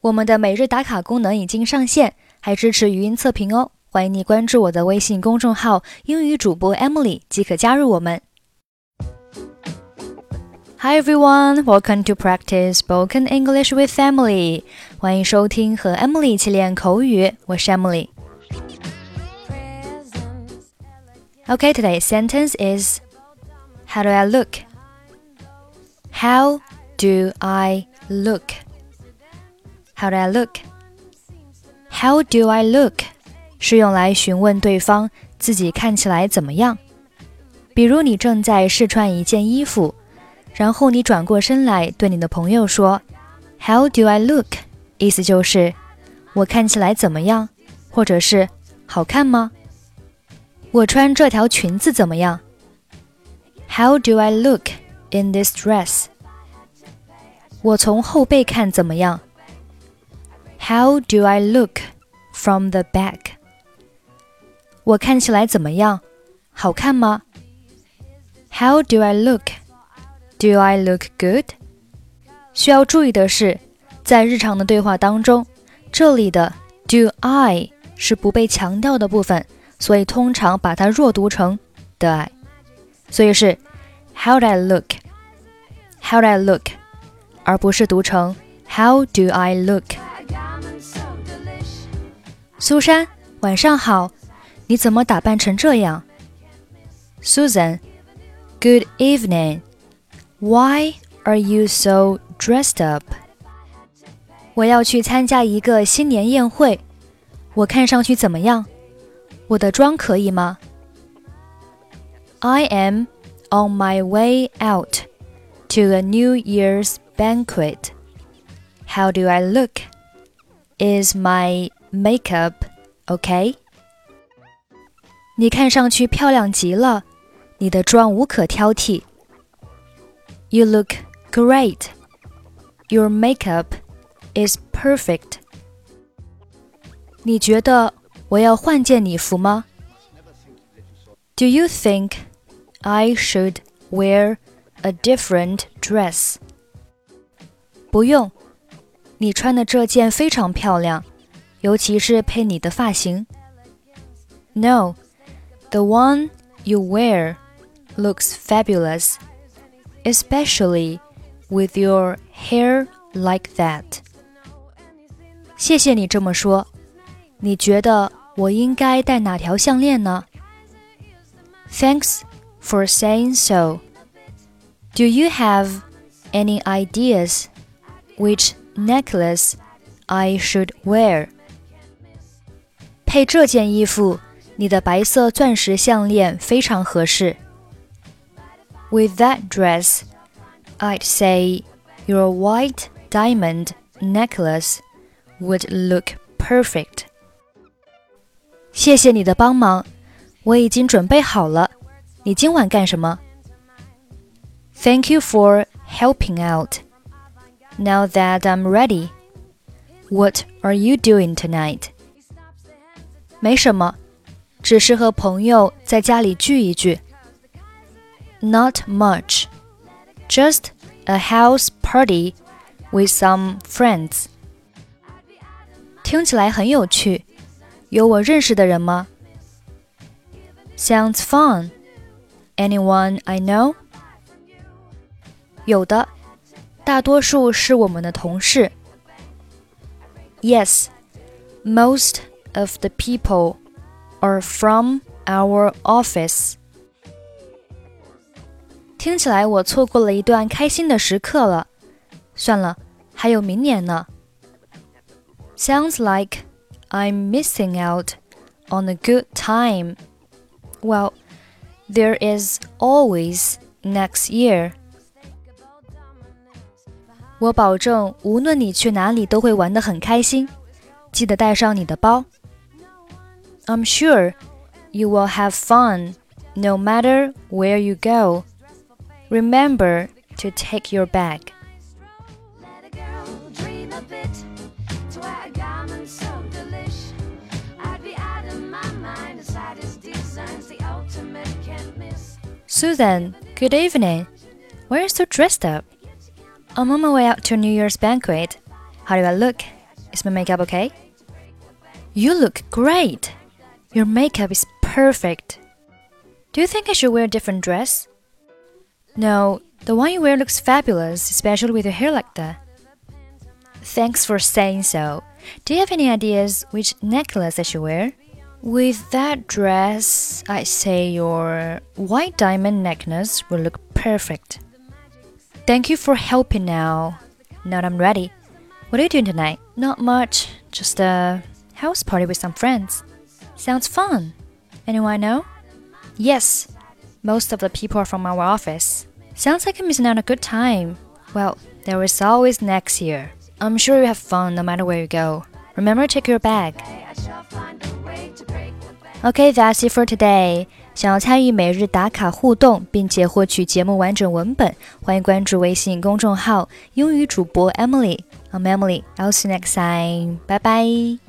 我们的每日打卡功能已经上线，还支持语音测评哦。欢迎你关注我的微信公众号“英语主播 Emily” 即可加入我们。Hi everyone, welcome to practice spoken English with Emily. 欢迎收听和 Emily 一起练口语，我是 Emily。Okay, today's sentence is How do I look? How do I look? How do I look? How do I look? 是用来询问对方自己看起来怎么样。比如你正在试穿一件衣服，然后你转过身来对你的朋友说：“How do I look？” 意思就是我看起来怎么样，或者是好看吗？我穿这条裙子怎么样？How do I look in this dress？我从后背看怎么样 ？how do I look from the back? 我看起来怎么样？好看吗？How do I look? Do I look good? 需要注意的是，在日常的对话当中，这里的 do I 是不被强调的部分，所以通常把它弱读成 do I，所以是 How do I look? How do I look? 而不是读成 How do I look? 苏珊，晚上好。你怎么打扮成这样？Susan，Good evening. Why are you so dressed up? 我要去参加一个新年宴会。我看上去怎么样？我的妆可以吗？I am on my way out to a New Year's banquet. How do I look? Is my makeup OK？你看上去漂亮极了，你的妆无可挑剔。You look great. Your makeup is perfect. 你觉得我要换件礼服吗？Do you think I should wear a different dress? 不用，你穿的这件非常漂亮。 尤其是配你的发型。No, the one you wear looks fabulous, especially with your hair like that. 谢谢你这么说。你觉得我应该戴哪条项链呢？Thanks for saying so. Do you have any ideas which necklace I should wear? 配这件衣服，你的白色钻石项链非常合适。With that dress, I'd say your white diamond necklace would look perfect. 谢谢你的帮忙，我已经准备好了。你今晚干什么？Thank you for helping out. Now that I'm ready, what are you doing tonight? 没什么，只是和朋友在家里聚一聚。Not much, just a house party with some friends. 听起来很有趣，有我认识的人吗？Sounds fun. Anyone I know? 有的，大多数是我们的同事。Yes, most of the people are from our office. 听起来我错过了一段开心的时刻了。算了，还有明年呢。Sounds like I'm missing out on a good time. Well, there is always next year. 我保证，无论你去哪里，都会玩得很开心。记得带上你的包。 I'm sure you will have fun no matter where you go. Remember to take your bag. Susan, good evening. Why are you so dressed up? I'm on my way out to a New Year's banquet. How do I look? Is my makeup okay? You look great. Your makeup is perfect. Do you think I should wear a different dress? No, the one you wear looks fabulous, especially with your hair like that. Thanks for saying so. Do you have any ideas which necklace I should wear? With that dress, I say your white diamond necklace will look perfect. Thank you for helping now. Now I'm ready. What are you doing tonight? Not much, just a house party with some friends. Sounds fun. Anyone I know? Yes, most of the people are from our office. Sounds like I'm missing out on a good time. Well, there is always next year. I'm sure you have fun no matter where you go. Remember to check your bag. Okay, that's it for today. 想要参与每日打卡互动，并且获取节目完整文本，欢迎关注微信公众号“英语主播 Emily”。I'm Emily. I'll see you next time. Bye bye.